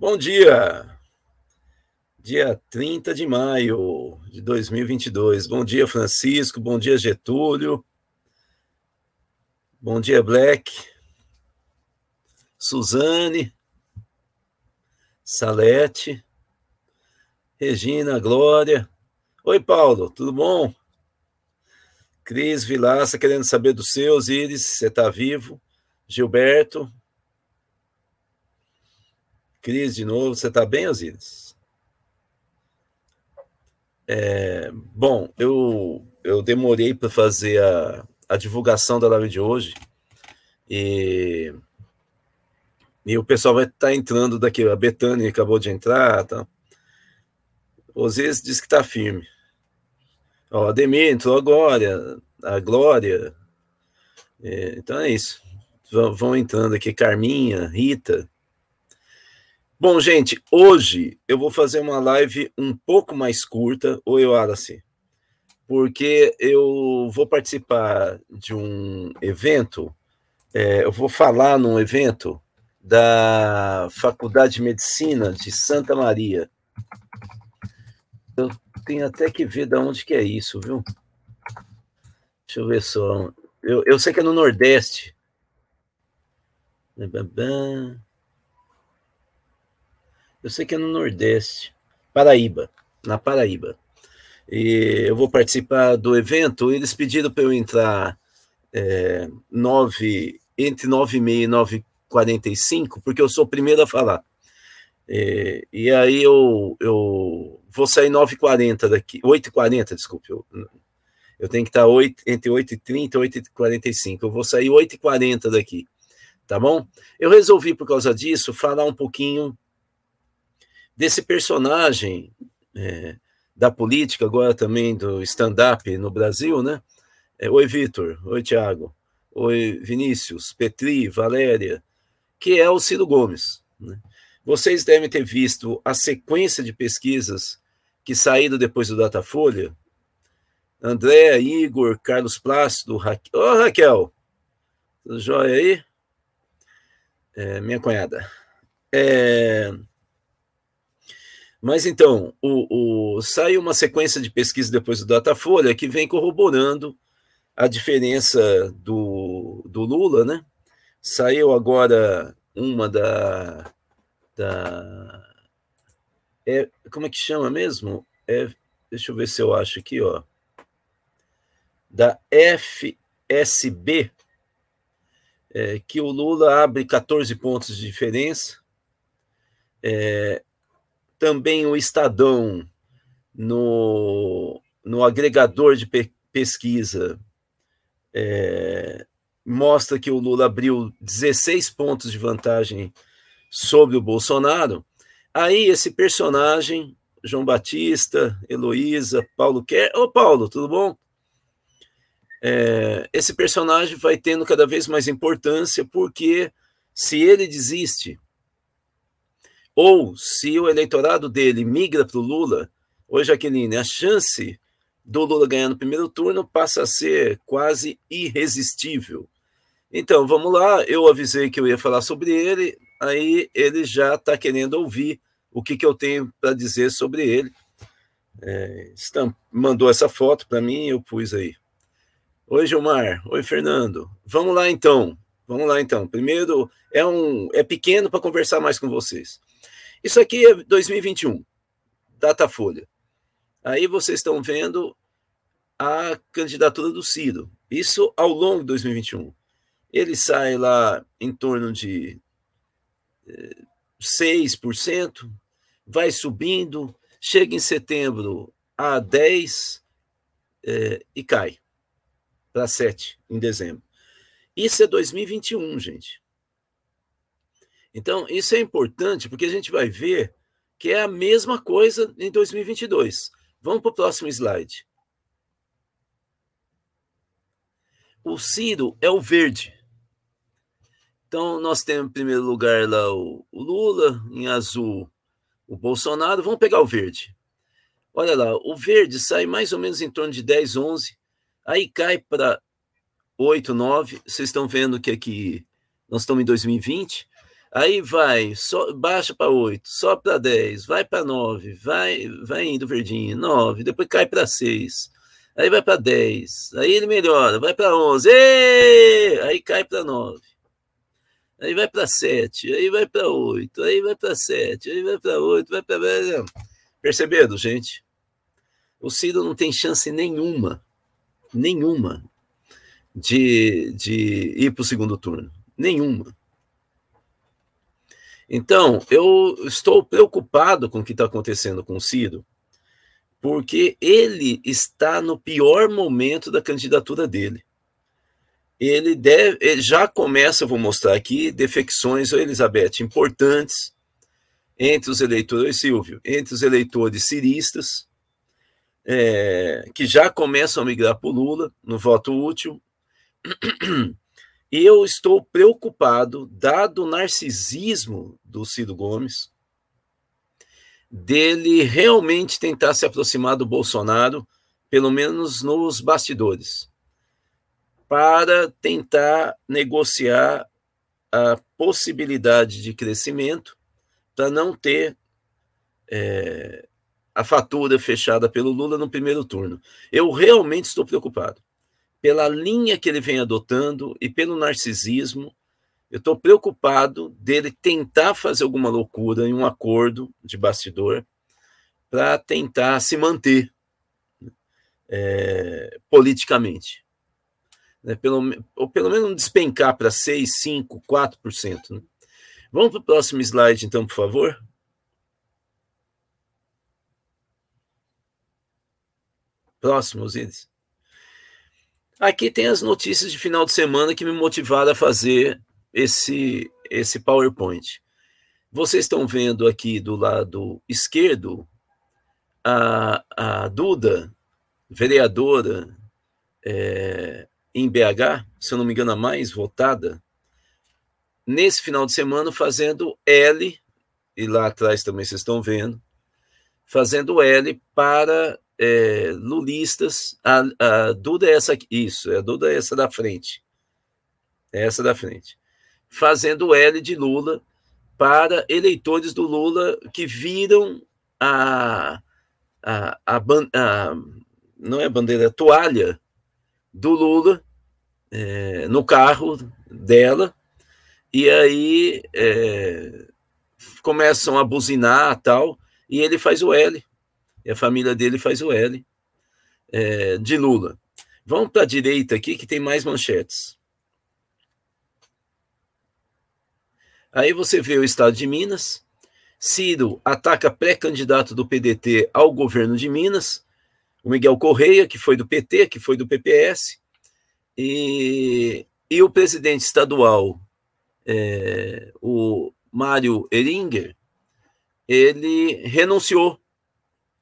Bom dia! Dia 30 de maio de 2022. Bom dia, Francisco. Bom dia, Getúlio. Bom dia, Black. Suzane. Salete. Regina, Glória. Oi, Paulo, tudo bom? Cris Vilaça, querendo saber dos seus, Iris, você está vivo? Gilberto. Cris, de novo, você está bem, Osíris? É, bom, eu, eu demorei para fazer a, a divulgação da live de hoje e, e o pessoal vai estar tá entrando daqui. A Betânia acabou de entrar, tá? Osíris disse que está firme. Ó, a Ademir entrou agora, a Glória. É, então é isso. Vão, vão entrando aqui, Carminha, Rita. Bom, gente, hoje eu vou fazer uma live um pouco mais curta, ou eu, porque eu vou participar de um evento, é, eu vou falar num evento da Faculdade de Medicina de Santa Maria. Eu tenho até que ver de onde que é isso, viu? Deixa eu ver só. Eu, eu sei que é no Nordeste. Eu sei que é no Nordeste. Paraíba. Na Paraíba. E eu vou participar do evento. Eles pediram para eu entrar é, nove, entre 9 e meia e 9 e 45, porque eu sou o primeiro a falar. É, e aí eu, eu vou sair 9h40 daqui, 8h40, desculpe. Eu, eu tenho que estar 8, entre 8h30 e 8h45. Eu vou sair 8h40 daqui, tá bom? Eu resolvi, por causa disso, falar um pouquinho desse personagem é, da política, agora também do stand-up no Brasil, né? É, Oi, Vitor. Oi, Tiago. Oi, Vinícius, Petri, Valéria, que é o Ciro Gomes. Né? Vocês devem ter visto a sequência de pesquisas que saíram depois do Datafolha. André, Igor, Carlos Plácido, Raquel. Ô, oh, Raquel! Tudo jóia aí? É, minha cunhada. É... Mas então, o, o, uma sequência de pesquisa depois do Datafolha que vem corroborando a diferença do, do Lula, né? Saiu agora uma da da é, como é que chama mesmo? É, deixa eu ver se eu acho aqui, ó. Da FSB, é, que o Lula abre 14 pontos de diferença. É, também o Estadão, no, no agregador de pe pesquisa, é, mostra que o Lula abriu 16 pontos de vantagem sobre o Bolsonaro, aí esse personagem, João Batista, Heloísa, Paulo Quer. Ô, Paulo, tudo bom? É, esse personagem vai tendo cada vez mais importância, porque se ele desiste, ou se o eleitorado dele migra para o Lula, oi, Jaqueline, a chance do Lula ganhar no primeiro turno passa a ser quase irresistível. Então, vamos lá. Eu avisei que eu ia falar sobre ele, aí ele já está querendo ouvir o que, que eu tenho para dizer sobre ele. É, mandou essa foto para mim eu pus aí. Oi, Gilmar. Oi, Fernando. Vamos lá então. Vamos lá então. Primeiro, é um é pequeno para conversar mais com vocês. Isso aqui é 2021, Datafolha. Aí vocês estão vendo a candidatura do Ciro. Isso ao longo de 2021. Ele sai lá em torno de 6%, vai subindo, chega em setembro a 10% é, e cai para 7% em dezembro. Isso é 2021, gente. Então, isso é importante porque a gente vai ver que é a mesma coisa em 2022. Vamos para o próximo slide. O Ciro é o verde. Então, nós temos em primeiro lugar lá o, Lula, em azul o Bolsonaro. Vamos pegar o verde. Olha lá, o verde sai mais ou menos em torno de 10, 11, aí cai para 8, 9. Vocês estão vendo que aqui nós estamos em 2020. Aí vai, so, baixa para 8, sobe para 10, vai para 9, vai, vai indo verdinho, 9, depois cai para 6, aí vai para 10, aí ele melhora, vai para 11, êêê! aí cai para 9, aí vai para 7, aí vai para 8, aí vai para 7, aí vai para 8, vai para. Perceberam, gente? O Ciro não tem chance nenhuma, nenhuma, de, de ir para o segundo turno. Nenhuma. Então, eu estou preocupado com o que está acontecendo com o Ciro, porque ele está no pior momento da candidatura dele. Ele, deve, ele já começa, vou mostrar aqui, defecções, Elizabeth, importantes entre os eleitores, Silvio, entre os eleitores ciristas, é, que já começam a migrar para o Lula no voto útil. Eu estou preocupado, dado o narcisismo do Ciro Gomes, dele realmente tentar se aproximar do Bolsonaro, pelo menos nos bastidores, para tentar negociar a possibilidade de crescimento, para não ter é, a fatura fechada pelo Lula no primeiro turno. Eu realmente estou preocupado pela linha que ele vem adotando e pelo narcisismo. Eu estou preocupado dele tentar fazer alguma loucura em um acordo de bastidor para tentar se manter é, politicamente. Né? Pelo, ou pelo menos despencar para 6, 5, 4%. Né? Vamos para o próximo slide, então, por favor. Próximo, Osiris. Aqui tem as notícias de final de semana que me motivaram a fazer esse, esse PowerPoint. Vocês estão vendo aqui do lado esquerdo a, a Duda, vereadora é, em BH, se eu não me engano, a mais votada, nesse final de semana fazendo L, e lá atrás também vocês estão vendo, fazendo L para é, lulistas. A, a Duda é essa isso, a Duda é essa da frente. É essa da frente. Fazendo L de Lula para eleitores do Lula que viram a, a, a, a não é a bandeira, a toalha do Lula é, no carro dela, e aí é, começam a buzinar tal, e ele faz o L e a família dele faz o L é, de Lula. Vamos para a direita aqui, que tem mais manchetes. Aí você vê o estado de Minas. Ciro ataca pré-candidato do PDT ao governo de Minas. O Miguel Correia, que foi do PT, que foi do PPS. E, e o presidente estadual, é, o Mário Eringer, ele renunciou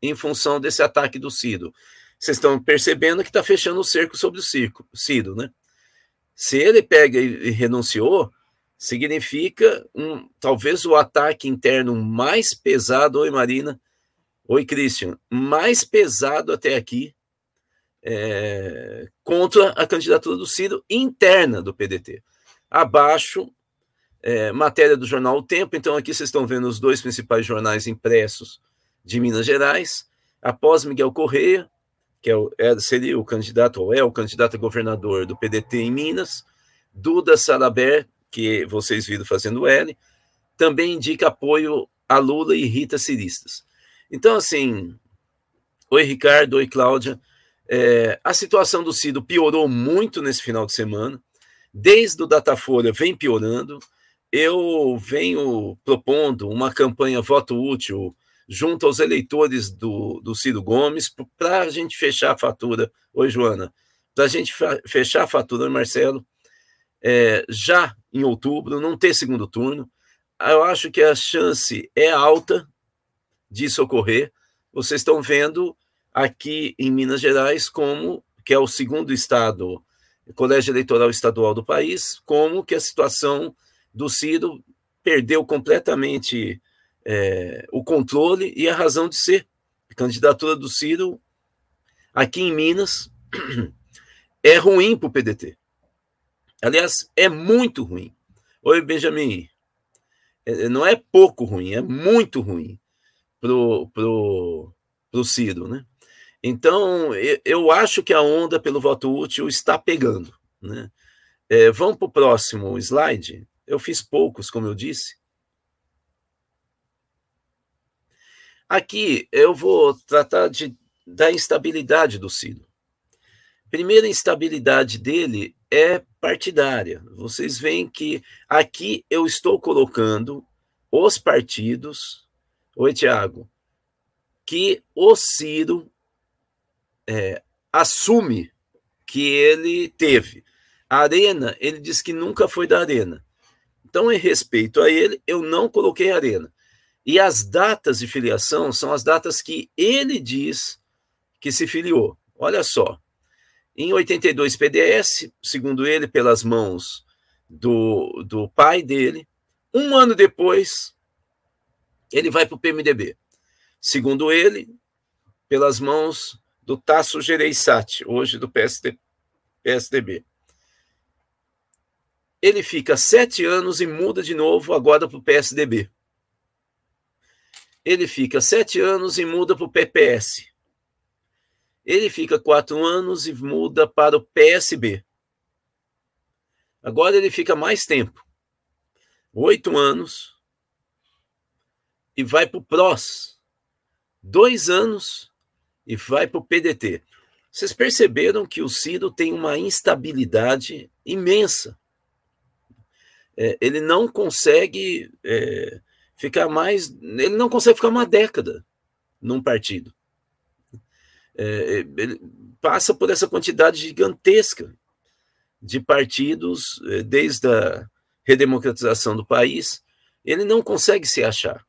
em função desse ataque do Ciro. Vocês estão percebendo que está fechando o cerco sobre o circo, Ciro, né? Se ele pega e renunciou, significa um, talvez o ataque interno mais pesado, oi Marina, oi Christian, mais pesado até aqui é, contra a candidatura do Ciro interna do PDT. Abaixo, é, matéria do jornal O Tempo, então aqui vocês estão vendo os dois principais jornais impressos de Minas Gerais, após Miguel Correia, que é o, é, seria o candidato, ou é o candidato a governador do PDT em Minas, Duda Salaber, que vocês viram fazendo L, também indica apoio a Lula e Rita Ciristas. Então, assim, oi Ricardo, oi Cláudia, é, a situação do Ciro piorou muito nesse final de semana, desde o Datafolha vem piorando, eu venho propondo uma campanha voto útil junto aos eleitores do, do Ciro Gomes, para a gente fechar a fatura. Oi, Joana. Para a gente fechar a fatura, Marcelo, é, já em outubro, não ter segundo turno. Eu acho que a chance é alta disso ocorrer. Vocês estão vendo aqui em Minas Gerais como que é o segundo estado, colégio eleitoral estadual do país, como que a situação do Ciro perdeu completamente é, o controle e a razão de ser. A candidatura do Ciro aqui em Minas é ruim para o PDT. Aliás, é muito ruim. Oi, Benjamin. é, não é pouco ruim, é muito ruim pro, pro, pro Ciro, né? Então, eu acho que a onda pelo voto útil está pegando, né? É, vamos para o próximo slide. Eu fiz poucos, como eu disse. Aqui eu vou tratar de, da instabilidade do Ciro. Primeira instabilidade dele é partidária. Vocês veem que aqui eu estou colocando os partidos, oi Tiago, que o Ciro é, assume que ele teve. A Arena, ele diz que nunca foi da Arena. Então, em respeito a ele, eu não coloquei Arena. E as datas de filiação são as datas que ele diz que se filiou. Olha só. Em 82 PDS, segundo ele, pelas mãos do, do pai dele. Um ano depois, ele vai para o PMDB. Segundo ele, pelas mãos do Tasso Gereissati, hoje do PSD, PSDB ele fica sete anos e muda de novo agora para o PSDB. Ele fica sete anos e muda para o PPS. Ele fica quatro anos e muda para o PSB. Agora ele fica mais tempo, oito anos, e vai para o PROS, dois anos, e vai para o PDT. Vocês perceberam que o Ciro tem uma instabilidade imensa é, ele não consegue é, ficar mais. Ele não consegue ficar uma década num partido. É, ele passa por essa quantidade gigantesca de partidos é, desde a redemocratização do país. Ele não consegue se achar.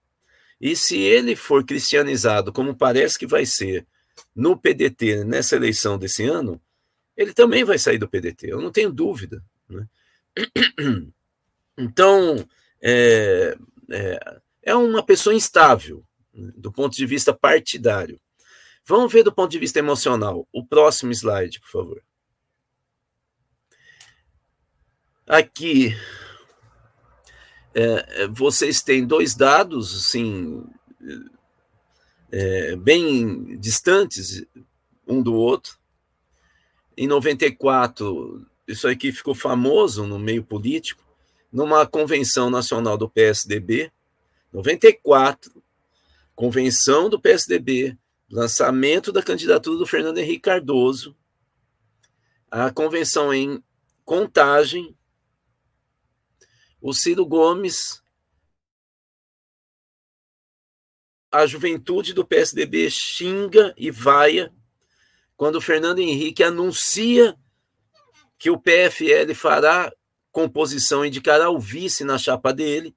E se ele for cristianizado, como parece que vai ser no PDT nessa eleição desse ano, ele também vai sair do PDT, eu não tenho dúvida. Né? Então, é, é, é uma pessoa instável do ponto de vista partidário. Vamos ver do ponto de vista emocional. O próximo slide, por favor. Aqui, é, é vocês têm dois dados, assim, é, bem distantes um do outro. Em 94, isso aqui ficou famoso no meio político numa convenção nacional do PSDB, 94, convenção do PSDB, lançamento da candidatura do Fernando Henrique Cardoso, a convenção em Contagem, o Ciro Gomes, a juventude do PSDB xinga e vaia quando o Fernando Henrique anuncia que o PFL fará composição indicará o vice na chapa dele.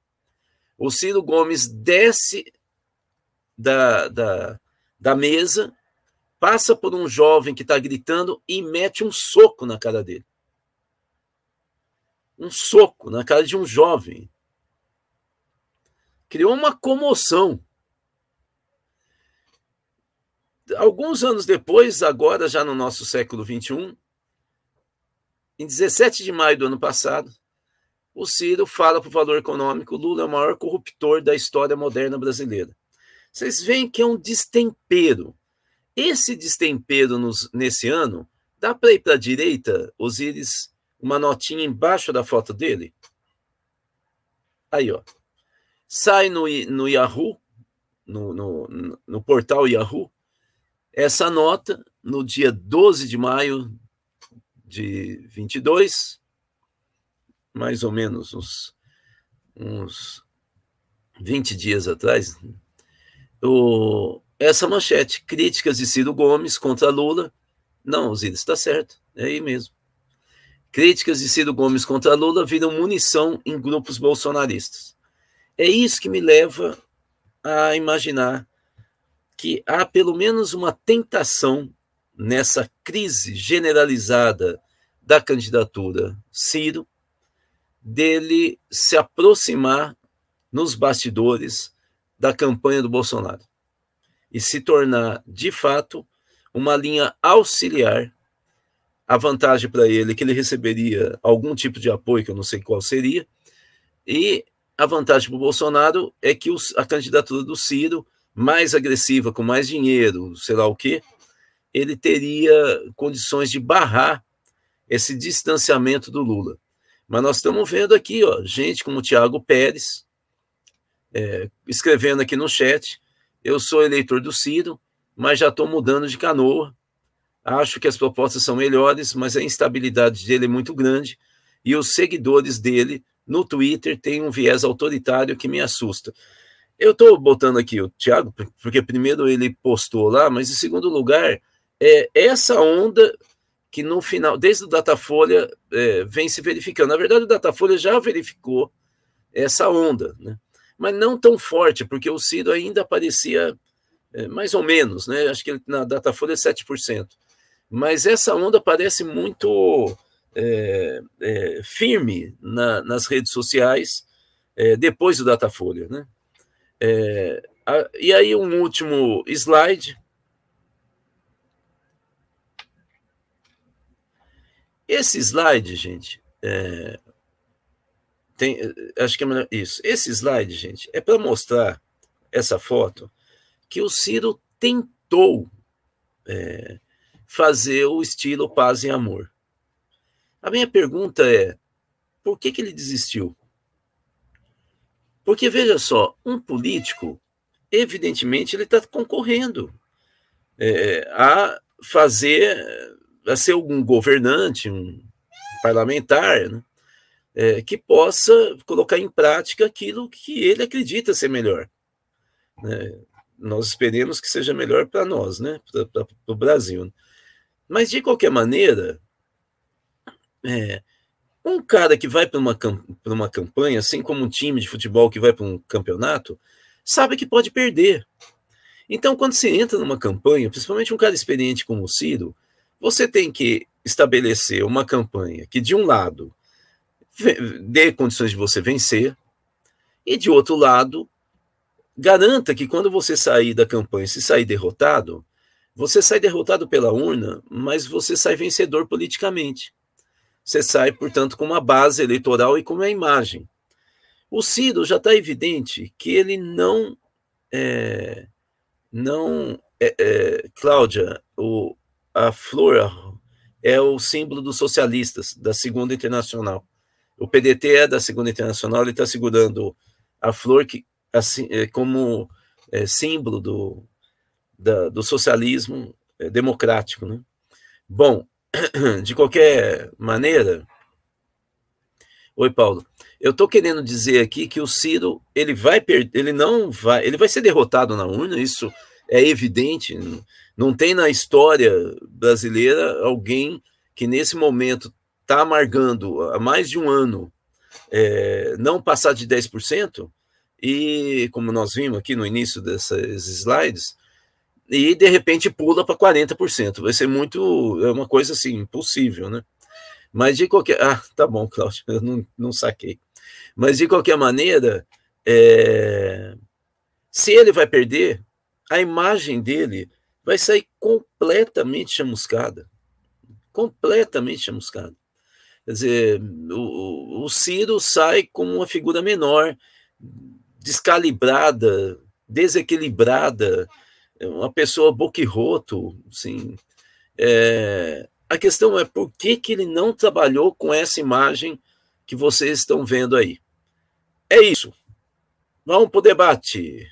O Ciro Gomes desce da, da, da mesa, passa por um jovem que está gritando e mete um soco na cara dele. Um soco na cara de um jovem. Criou uma comoção. Alguns anos depois, agora já no nosso século XXI, em 17 de maio do ano passado, o Ciro fala para o valor econômico: Lula é o maior corruptor da história moderna brasileira. Vocês veem que é um destempero. Esse destempero nos, nesse ano, dá para ir para a direita, Osíris, uma notinha embaixo da foto dele? Aí, ó. Sai no, no Yahoo, no, no, no portal Yahoo, essa nota, no dia 12 de maio de 22, mais ou menos uns, uns 20 dias atrás, o, essa manchete, críticas de Ciro Gomes contra Lula. Não, Osíris, está certo, é aí mesmo. Críticas de Ciro Gomes contra Lula viram munição em grupos bolsonaristas. É isso que me leva a imaginar que há pelo menos uma tentação nessa crise generalizada da candidatura Ciro, dele se aproximar nos bastidores da campanha do Bolsonaro e se tornar, de fato, uma linha auxiliar. A vantagem para ele é que ele receberia algum tipo de apoio, que eu não sei qual seria, e a vantagem para o Bolsonaro é que os, a candidatura do Ciro, mais agressiva, com mais dinheiro, sei lá o quê, ele teria condições de barrar esse distanciamento do Lula. Mas nós estamos vendo aqui, ó, gente como o Tiago Pérez, é, escrevendo aqui no chat, eu sou eleitor do Ciro, mas já estou mudando de canoa. Acho que as propostas são melhores, mas a instabilidade dele é muito grande e os seguidores dele no Twitter têm um viés autoritário que me assusta. Eu estou botando aqui o Thiago, porque primeiro ele postou lá, mas em segundo lugar, é essa onda que no final, desde o Datafolha, é, vem se verificando. Na verdade, o Datafolha já verificou essa onda, né? mas não tão forte, porque o Ciro ainda aparecia é, mais ou menos, né? acho que na Datafolha é 7%. Mas essa onda parece muito é, é, firme na, nas redes sociais é, depois do Datafolha. Né? É, a, e aí, um último slide Esse slide, gente, é, tem, acho que é melhor, isso. Esse slide, gente, é para mostrar essa foto que o Ciro tentou é, fazer o estilo paz e amor. A minha pergunta é: por que, que ele desistiu? Porque veja só, um político, evidentemente, ele está concorrendo é, a fazer a ser um governante, um parlamentar, né, é, que possa colocar em prática aquilo que ele acredita ser melhor. Né? Nós esperemos que seja melhor para nós, né? para o Brasil. Mas, de qualquer maneira, é, um cara que vai para uma, uma campanha, assim como um time de futebol que vai para um campeonato, sabe que pode perder. Então, quando você entra numa campanha, principalmente um cara experiente como o Ciro, você tem que estabelecer uma campanha que, de um lado, dê condições de você vencer, e de outro lado, garanta que quando você sair da campanha, se sair derrotado, você sai derrotado pela urna, mas você sai vencedor politicamente. Você sai, portanto, com uma base eleitoral e com uma imagem. O Ciro já está evidente que ele não. É, não. É, é, Cláudia, o, a flor é o símbolo dos socialistas, da Segunda Internacional. O PDT é da Segunda Internacional, ele está segurando a flor que, assim, é, como é, símbolo do, da, do socialismo é, democrático. Né? Bom, de qualquer maneira. Oi, Paulo. Eu estou querendo dizer aqui que o Ciro ele vai perder, ele não vai, ele vai ser derrotado na urna, isso é evidente. Não tem na história brasileira alguém que nesse momento está amargando há mais de um ano é, não passar de 10%, e como nós vimos aqui no início dessas slides, e de repente pula para 40%. Vai ser muito, é uma coisa assim, impossível, né? Mas de qualquer. Ah, tá bom, Cláudio, eu não, não saquei. Mas de qualquer maneira, é, se ele vai perder, a imagem dele vai sair completamente chamuscada. Completamente chamuscada. Quer dizer, o, o Ciro sai como uma figura menor, descalibrada, desequilibrada, uma pessoa boquirroto, assim. É, a questão é por que, que ele não trabalhou com essa imagem que vocês estão vendo aí. É isso. Vamos para o debate.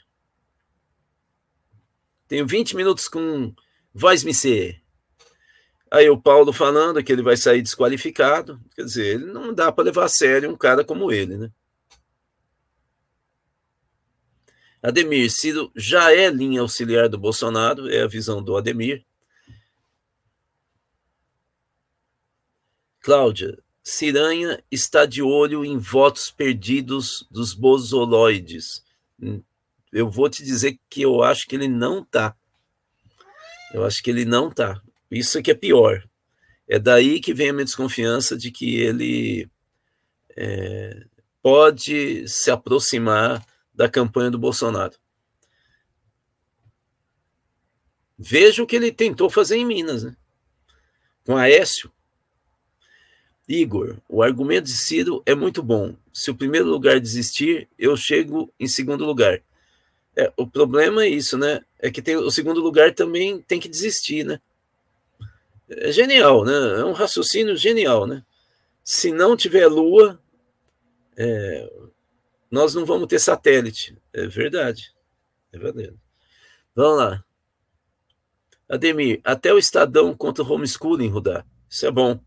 Tenho 20 minutos com voz me ser. Aí o Paulo falando que ele vai sair desqualificado. Quer dizer, ele não dá para levar a sério um cara como ele, né? Ademir, Ciro já é linha auxiliar do Bolsonaro, é a visão do Ademir. Cláudia, Ciranha está de olho em votos perdidos dos bozoloides eu vou te dizer que eu acho que ele não tá. Eu acho que ele não tá. Isso é que é pior. É daí que vem a minha desconfiança de que ele é, pode se aproximar da campanha do Bolsonaro. Veja o que ele tentou fazer em Minas, né? com Aécio. Igor, o argumento de Ciro é muito bom. Se o primeiro lugar desistir, eu chego em segundo lugar. É, o problema é isso, né? É que tem, o segundo lugar também tem que desistir, né? É genial, né? É um raciocínio genial, né? Se não tiver lua, é, nós não vamos ter satélite. É verdade. É verdade. Vamos lá. Ademir, até o Estadão contra o homeschooling, Rudá. Isso é bom.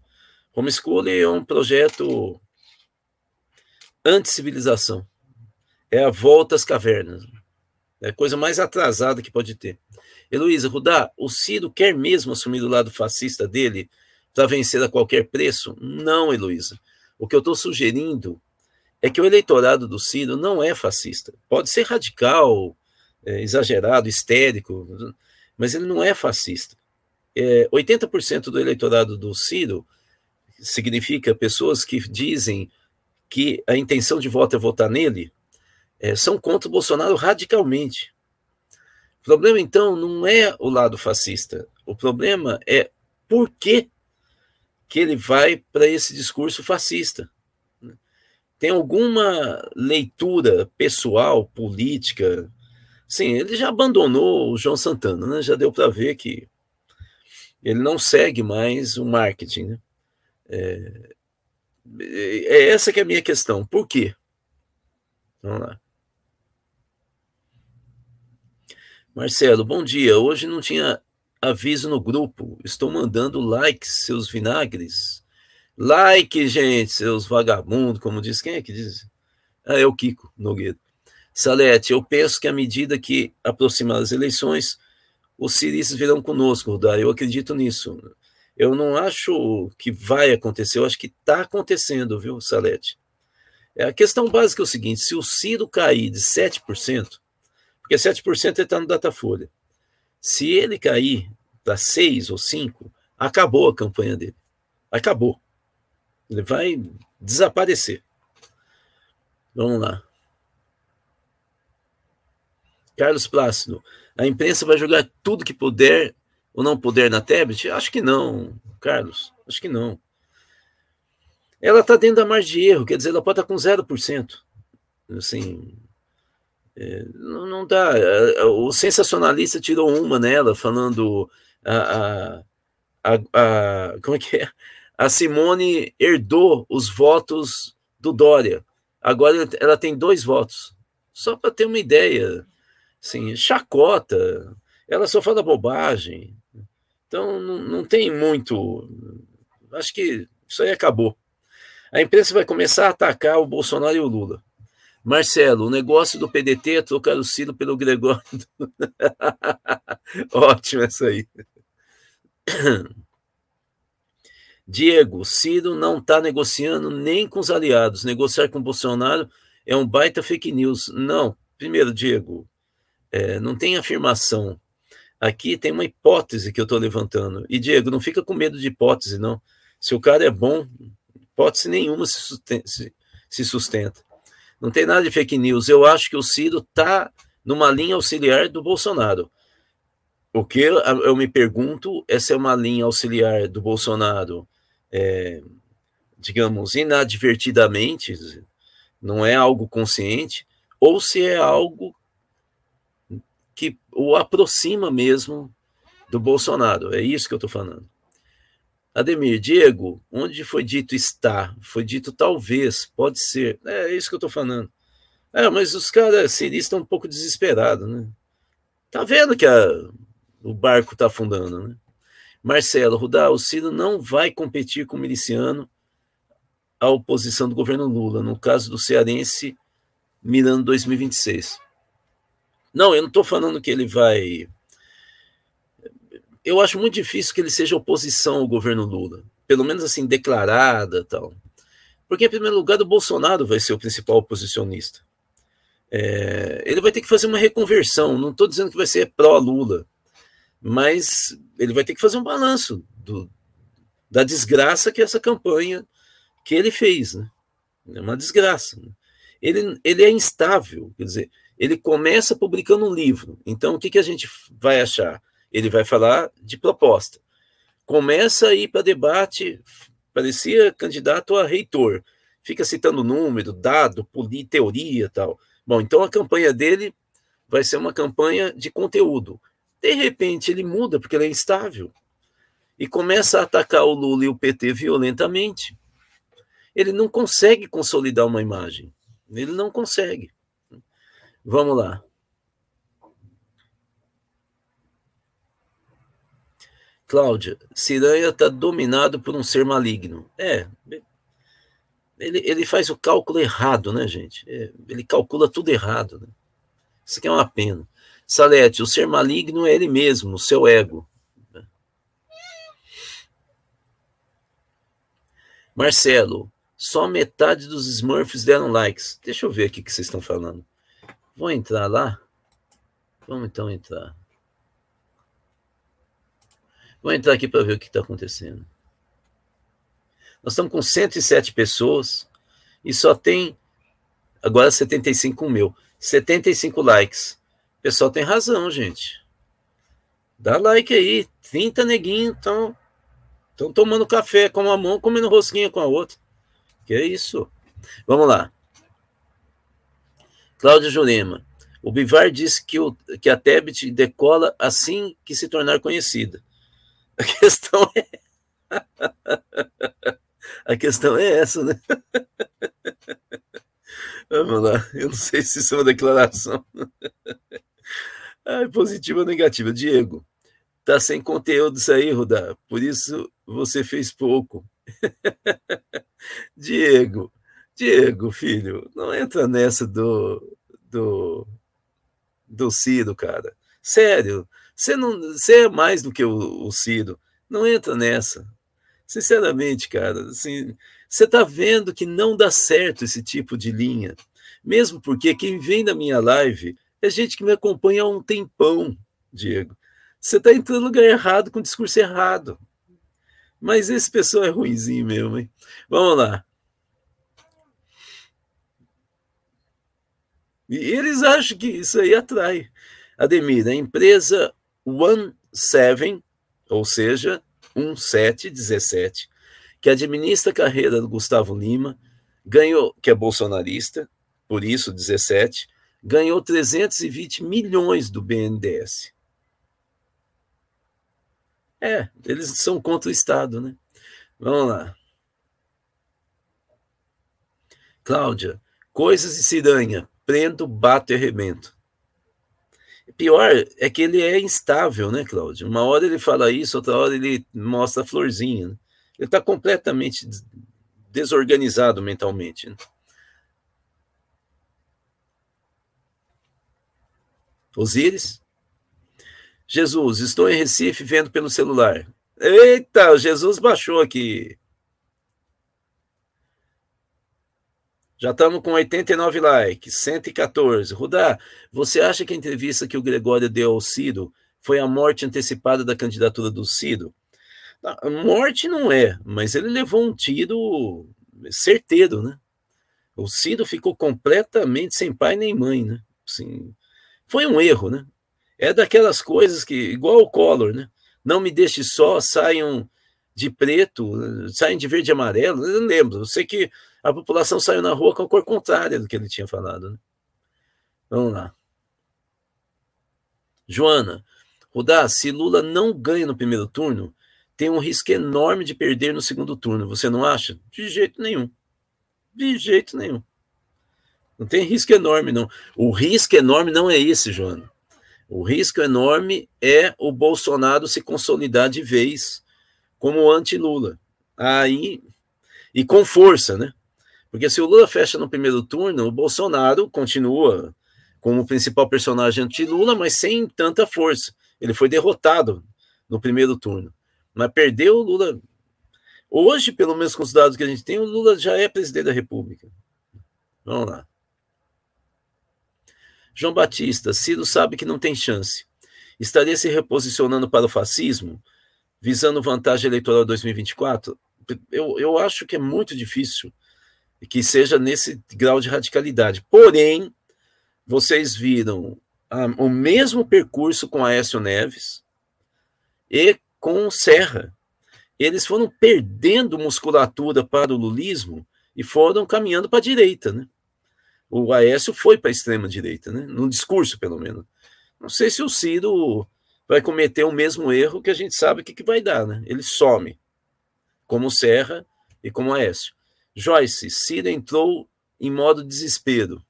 Homeschooling é um projeto anti-civilização. É a volta às cavernas. É a coisa mais atrasada que pode ter. Heloísa, Rudá, o Ciro quer mesmo assumir o lado fascista dele para vencer a qualquer preço? Não, Heloísa. O que eu estou sugerindo é que o eleitorado do Ciro não é fascista. Pode ser radical, é, exagerado, histérico, mas ele não é fascista. É, 80% do eleitorado do Ciro significa pessoas que dizem que a intenção de voto é votar nele, é, são contra o Bolsonaro radicalmente. O problema, então, não é o lado fascista. O problema é por que, que ele vai para esse discurso fascista. Tem alguma leitura pessoal, política, Sim, ele já abandonou o João Santana, né? Já deu para ver que ele não segue mais o marketing, né? É, é essa que é a minha questão. Por quê? Vamos lá. Marcelo, bom dia. Hoje não tinha aviso no grupo. Estou mandando likes, seus vinagres. Like, gente, seus vagabundos, como diz. Quem é que diz? Ah, é o Kiko Nogueira. Salete, eu penso que à medida que aproximar as eleições, os ciristas virão conosco, Rudá. Eu acredito nisso. Eu não acho que vai acontecer, eu acho que está acontecendo, viu, Salete? É, a questão básica é o seguinte: se o Ciro cair de 7%, porque 7% está no Datafolha, se ele cair para 6 ou 5, acabou a campanha dele. Acabou. Ele vai desaparecer. Vamos lá. Carlos Plácido, a imprensa vai jogar tudo que puder ou não puder na tablet? Acho que não, Carlos, acho que não. Ela está dentro da margem de erro, quer dizer, ela pode estar tá com 0%. Assim, é, não, não dá. O sensacionalista tirou uma nela, falando a, a, a, a, como é que é? A Simone herdou os votos do Dória. Agora ela tem dois votos. Só para ter uma ideia assim, chacota, ela só fala bobagem. Então, não, não tem muito. Acho que isso aí acabou. A imprensa vai começar a atacar o Bolsonaro e o Lula. Marcelo, o negócio do PDT é trocar o Ciro pelo Gregório. Ótimo essa aí. Diego, Ciro não está negociando nem com os aliados. Negociar com Bolsonaro é um baita fake news. Não. Primeiro, Diego, é, não tem afirmação. Aqui tem uma hipótese que eu estou levantando. E, Diego, não fica com medo de hipótese, não. Se o cara é bom, hipótese nenhuma se sustenta. Se sustenta. Não tem nada de fake news. Eu acho que o Ciro está numa linha auxiliar do Bolsonaro. O que eu, me pergunto é se é uma linha auxiliar do Bolsonaro, é, digamos, inadvertidamente, não é algo consciente, ou se é algo que o aproxima mesmo do Bolsonaro. É isso que eu estou falando. Ademir, Diego, onde foi dito está? Foi dito talvez, pode ser. É, é isso que eu estou falando. É, mas os caras ciristas estão um pouco desesperados, né? Tá vendo que a, o barco está afundando, né? Marcelo, Rudá, o Ciro não vai competir com o miliciano à oposição do governo Lula, no caso do cearense, mirando 2026. Não, eu não estou falando que ele vai. Eu acho muito difícil que ele seja oposição ao governo Lula, pelo menos assim, declarada tal. Porque, em primeiro lugar, o Bolsonaro vai ser o principal oposicionista. É, ele vai ter que fazer uma reconversão. Não estou dizendo que vai ser pró-Lula, mas ele vai ter que fazer um balanço do, da desgraça que essa campanha que ele fez. Né? É uma desgraça. Né? Ele, ele é instável, quer dizer, ele começa publicando um livro. Então, o que, que a gente vai achar? Ele vai falar de proposta. Começa a ir para debate parecia candidato a reitor. Fica citando número, dado, teoria tal. Bom, então a campanha dele vai ser uma campanha de conteúdo. De repente ele muda porque ele é instável e começa a atacar o Lula e o PT violentamente. Ele não consegue consolidar uma imagem. Ele não consegue. Vamos lá. Cláudia, Ciranha está dominado por um ser maligno. É, ele, ele faz o cálculo errado, né, gente? É, ele calcula tudo errado. Né? Isso aqui é uma pena. Salete, o ser maligno é ele mesmo, o seu ego. Marcelo, só metade dos Smurfs deram likes. Deixa eu ver aqui o que vocês estão falando. Vou entrar lá? Vamos então entrar. Vou entrar aqui para ver o que está acontecendo. Nós estamos com 107 pessoas e só tem agora 75 mil. 75 likes. O pessoal tem razão, gente. Dá like aí. 30 neguinhos estão tomando café com uma mão, comendo rosquinha com a outra. Que é isso? Vamos lá. Cláudio Jurema. O Bivar disse que, o, que a Tebet decola assim que se tornar conhecida. A questão é. a questão é essa, né? Vamos lá. Eu não sei se isso é uma declaração. Positiva ou negativa. Diego, tá sem conteúdo isso aí, Rudá. Por isso você fez pouco. Diego, Diego, filho, não entra nessa do do do Ciro, cara. Sério, você não, você é mais do que o, o Ciro. Não entra nessa. Sinceramente, cara, assim, você está vendo que não dá certo esse tipo de linha. Mesmo porque quem vem da minha live é gente que me acompanha há um tempão, Diego. Você está entrando no lugar errado com o discurso errado. Mas esse pessoal é ruimzinho mesmo, hein? Vamos lá. E eles acham que isso aí atrai. Ademir, a empresa One Seven, ou seja, 1717, que administra a carreira do Gustavo Lima, ganhou, que é bolsonarista, por isso 17, ganhou 320 milhões do BNDES. É, eles são contra o Estado, né? Vamos lá. Cláudia, coisas de ciranha, prendo, bato e arrebento. Pior é que ele é instável, né, Cláudia? Uma hora ele fala isso, outra hora ele mostra a florzinha. Né? Ele está completamente desorganizado mentalmente. Né? Osíris? Jesus, estou em Recife vendo pelo celular. Eita, Jesus baixou aqui. Já estamos com 89 likes, 114. Rudá, você acha que a entrevista que o Gregório deu ao Ciro foi a morte antecipada da candidatura do Ciro? morte não é, mas ele levou um tiro certeiro, né? O Ciro ficou completamente sem pai nem mãe, né? Assim, foi um erro, né? é daquelas coisas que, igual o Collor, né? Não me deixe só, saiam de preto, saem de verde e amarelo. Eu lembro, eu sei que a população saiu na rua com a cor contrária do que ele tinha falado. Né? Vamos lá. Joana, Rudá, se Lula não ganha no primeiro turno, tem um risco enorme de perder no segundo turno. Você não acha? De jeito nenhum. De jeito nenhum. Não tem risco enorme, não. O risco enorme não é esse, Joana. O risco enorme é o Bolsonaro se consolidar de vez como anti-Lula. Aí, e com força, né? Porque se o Lula fecha no primeiro turno, o Bolsonaro continua como principal personagem anti-Lula, mas sem tanta força. Ele foi derrotado no primeiro turno. Mas perdeu o Lula. Hoje, pelo menos com os dados que a gente tem, o Lula já é presidente da República. Vamos lá. João Batista, Ciro sabe que não tem chance. Estaria se reposicionando para o fascismo, visando vantagem eleitoral 2024? Eu, eu acho que é muito difícil que seja nesse grau de radicalidade. Porém, vocês viram a, o mesmo percurso com Aécio Neves e com Serra. eles foram perdendo musculatura para o lulismo e foram caminhando para a direita, né? O Aécio foi para a extrema direita, né? No discurso, pelo menos. Não sei se o Ciro vai cometer o mesmo erro que a gente sabe o que, que vai dar, né? Ele some, como Serra e como Aécio. Joyce, Ciro entrou em modo desespero.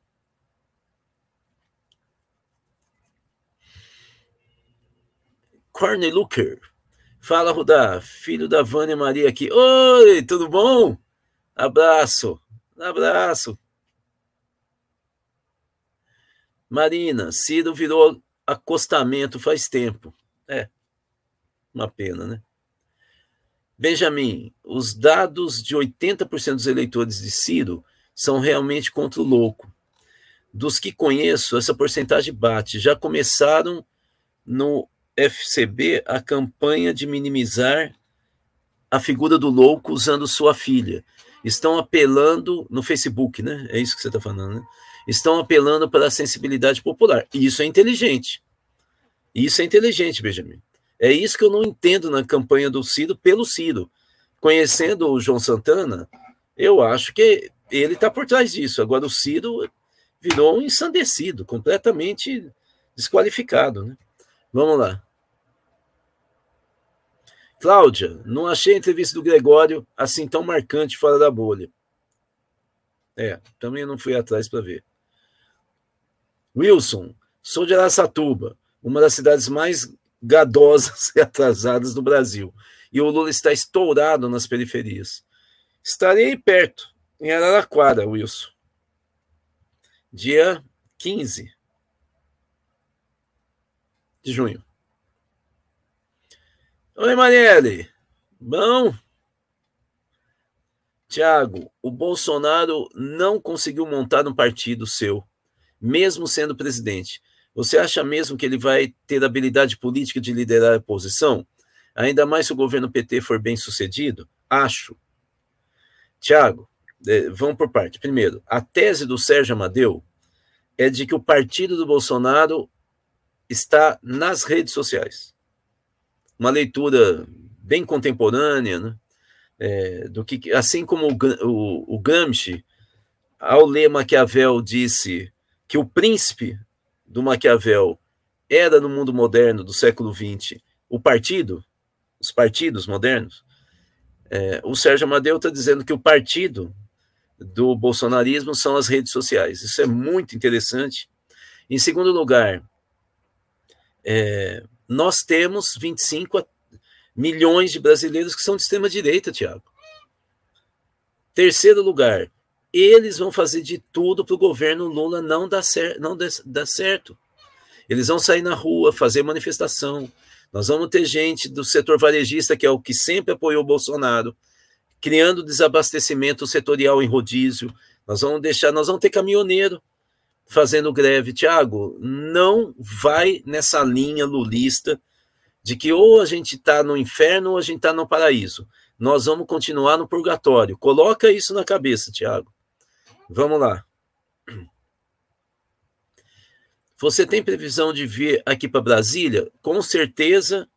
Corney Looker. Fala, Rudá, filho da Vânia Maria aqui. Oi, tudo bom? Abraço, abraço. Marina, Ciro virou acostamento faz tempo. É, uma pena, né? Benjamin, os dados de 80% dos eleitores de Ciro são realmente contra o louco. Dos que conheço, essa porcentagem bate. Já começaram no FCB a campanha de minimizar a figura do louco usando sua filha. Estão apelando no Facebook, né? É isso que você está falando, né? Estão apelando para a sensibilidade popular. E isso é inteligente. Isso é inteligente, Benjamin. É isso que eu não entendo na campanha do Ciro pelo Ciro. Conhecendo o João Santana, eu acho que ele está por trás disso. Agora o Ciro virou um ensandecido, completamente desqualificado. Né? Vamos lá. Cláudia, não achei a entrevista do Gregório assim tão marcante fora da bolha. É, também não fui atrás para ver. Wilson, sou de Araçatuba, uma das cidades mais gadosas e atrasadas do Brasil. E o Lula está estourado nas periferias. Estarei perto, em Araraquara, Wilson. Dia 15 de junho. Oi, Marielle. Bom. Tiago, o Bolsonaro não conseguiu montar um partido seu, mesmo sendo presidente. Você acha mesmo que ele vai ter habilidade política de liderar a oposição? Ainda mais se o governo PT for bem sucedido? Acho. Tiago, é, vamos por parte. Primeiro, a tese do Sérgio Amadeu é de que o partido do Bolsonaro está nas redes sociais. Uma leitura bem contemporânea, né? É, do que, assim como o, o, o Gramsci, ao ler Maquiavel, disse que o príncipe do Maquiavel era no mundo moderno do século XX o partido, os partidos modernos, é, o Sérgio Amadeu está dizendo que o partido do bolsonarismo são as redes sociais. Isso é muito interessante. Em segundo lugar, é, nós temos 25 milhões de brasileiros que são de extrema-direita, Tiago. Terceiro lugar, eles vão fazer de tudo para o governo Lula não dar, cer não dar certo. Eles vão sair na rua, fazer manifestação. Nós vamos ter gente do setor varejista, que é o que sempre apoiou o Bolsonaro, criando desabastecimento setorial em rodízio. Nós vamos deixar, nós vamos ter caminhoneiro fazendo greve. Tiago, não vai nessa linha lulista de que ou a gente está no inferno ou a gente está no paraíso. Nós vamos continuar no purgatório. Coloca isso na cabeça, Tiago. Vamos lá. Você tem previsão de vir aqui para Brasília? Com certeza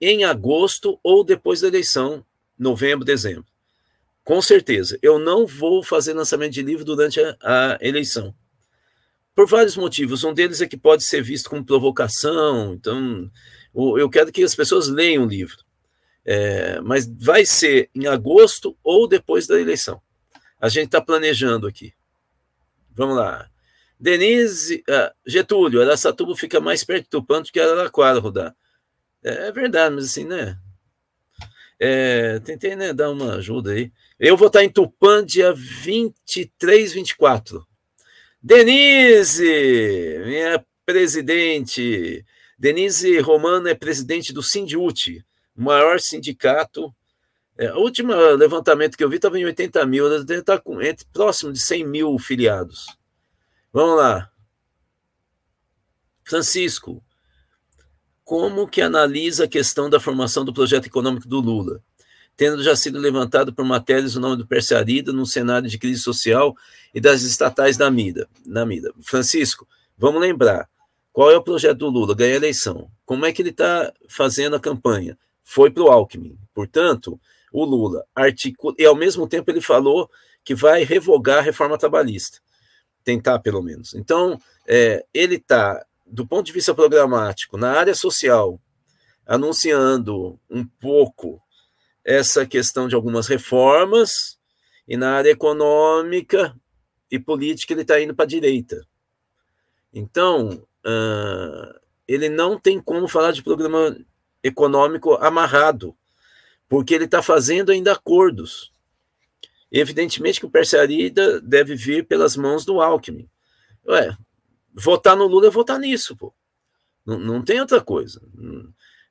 em agosto ou depois da eleição novembro, dezembro. Com certeza. Eu não vou fazer lançamento de livro durante a, a eleição. Por vários motivos. Um deles é que pode ser visto como provocação. Então, eu quero que as pessoas leiam o livro. É, mas vai ser em agosto ou depois da eleição. A gente está planejando aqui. Vamos lá. Denise, ah, Getúlio, Araçatuba fica mais perto de Tupã do que Araraquara, Rudá. É, é verdade, mas assim, né? É, tentei né, dar uma ajuda aí. Eu vou estar em Tupã dia 23, 24. Denise, minha presidente. Denise Romano é presidente do Sindiute, o maior sindicato. É, o último levantamento que eu vi estava em 80 mil, deve estar com, entre, próximo de 100 mil filiados. Vamos lá. Francisco, como que analisa a questão da formação do projeto econômico do Lula? Tendo já sido levantado por matérias o nome do Persearida num cenário de crise social e das estatais da MIDA, na MIDA. Francisco, vamos lembrar, qual é o projeto do Lula? Ganhar a eleição. Como é que ele está fazendo a campanha? foi para o Alckmin. Portanto, o Lula articula, e ao mesmo tempo ele falou que vai revogar a reforma trabalhista, tentar pelo menos. Então, é, ele está, do ponto de vista programático, na área social, anunciando um pouco essa questão de algumas reformas, e na área econômica e política ele está indo para a direita. Então, uh, ele não tem como falar de programa econômico amarrado, porque ele está fazendo ainda acordos. Evidentemente que o Persearida deve vir pelas mãos do Alckmin. Ué, votar no Lula é votar nisso, pô. Não, não tem outra coisa.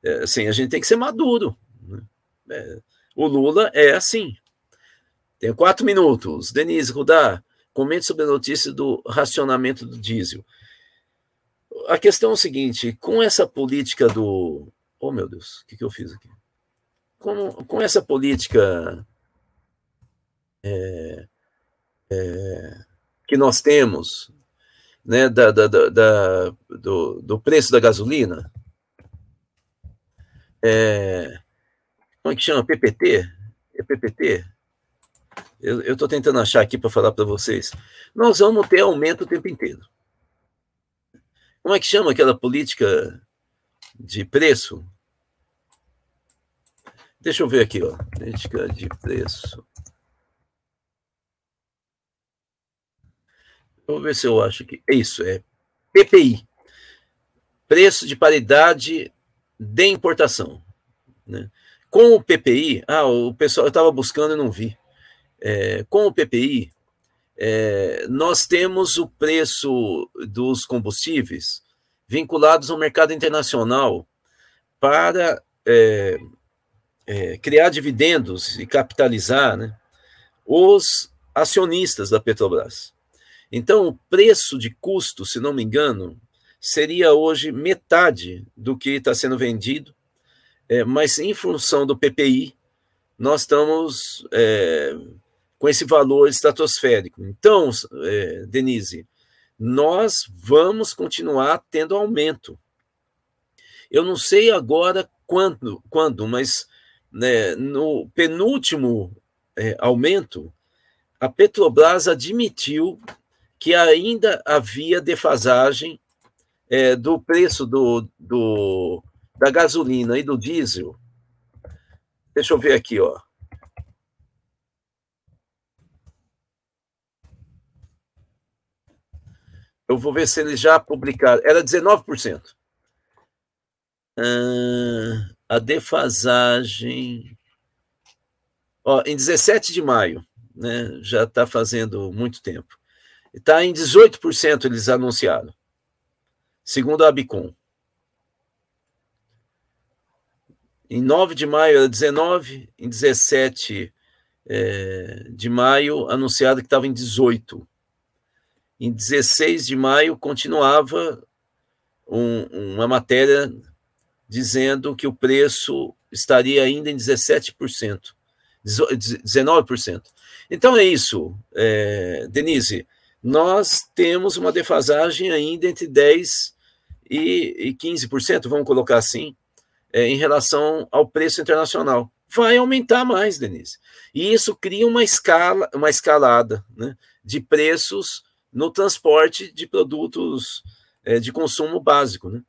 É, assim, a gente tem que ser maduro. Né? É, o Lula é assim. Tem quatro minutos. Denise Rudá, comente sobre a notícia do racionamento do diesel. A questão é o seguinte: com essa política do. Oh, meu Deus, o que, que eu fiz aqui? Com, com essa política é, é, que nós temos, né, da, da, da, do, do preço da gasolina, é, como é que chama? PPT? É PPT? Eu estou tentando achar aqui para falar para vocês. Nós vamos ter aumento o tempo inteiro. Como é que chama aquela política de preço? Deixa eu ver aqui, ó. Política de preço. Vou ver se eu acho que. É isso, é PPI. Preço de paridade de importação. Né? Com o PPI, ah, o pessoal eu estava buscando e não vi. É, com o PPI, é, nós temos o preço dos combustíveis vinculados ao mercado internacional para é, é, criar dividendos e capitalizar né, os acionistas da Petrobras. Então, o preço de custo, se não me engano, seria hoje metade do que está sendo vendido, é, mas em função do PPI, nós estamos é, com esse valor estratosférico. Então, é, Denise, nós vamos continuar tendo aumento. Eu não sei agora quando, quando mas né, no penúltimo é, aumento, a Petrobras admitiu que ainda havia defasagem é, do preço do, do, da gasolina e do diesel. Deixa eu ver aqui, ó. Eu vou ver se eles já publicaram. Era 19%. Ah, a defasagem. Ó, em 17 de maio, né, já está fazendo muito tempo. Está em 18% eles anunciaram, segundo a Abicom. Em 9 de maio era 19, em 17 é, de maio anunciado que estava em 18. Em 16 de maio, continuava um, uma matéria dizendo que o preço estaria ainda em 17%, 19%. Então é isso, é, Denise. Nós temos uma defasagem ainda entre 10% e, e 15%, vamos colocar assim, é, em relação ao preço internacional. Vai aumentar mais, Denise. E isso cria uma escala, uma escalada né, de preços no transporte de produtos é, de consumo básico. Né?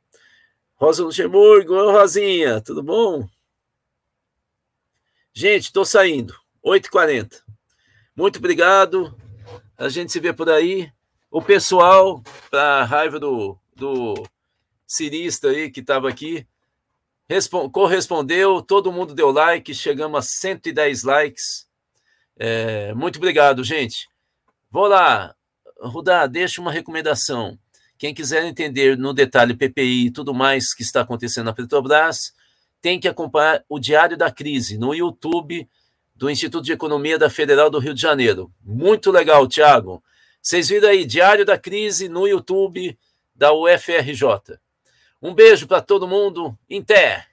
Rosa Luxemburgo, oi Rosinha, tudo bom? Gente, estou saindo, 8h40. Muito obrigado. A gente se vê por aí. O pessoal, para raiva do, do cirista aí que estava aqui, correspondeu, todo mundo deu like, chegamos a 110 likes. É, muito obrigado, gente. Vou lá, Rudá, deixa uma recomendação. Quem quiser entender no detalhe PPI e tudo mais que está acontecendo na Petrobras, tem que acompanhar o Diário da Crise no YouTube do Instituto de Economia da Federal do Rio de Janeiro. Muito legal, Tiago. Vocês viram aí, Diário da Crise no YouTube da UFRJ. Um beijo para todo mundo. Té!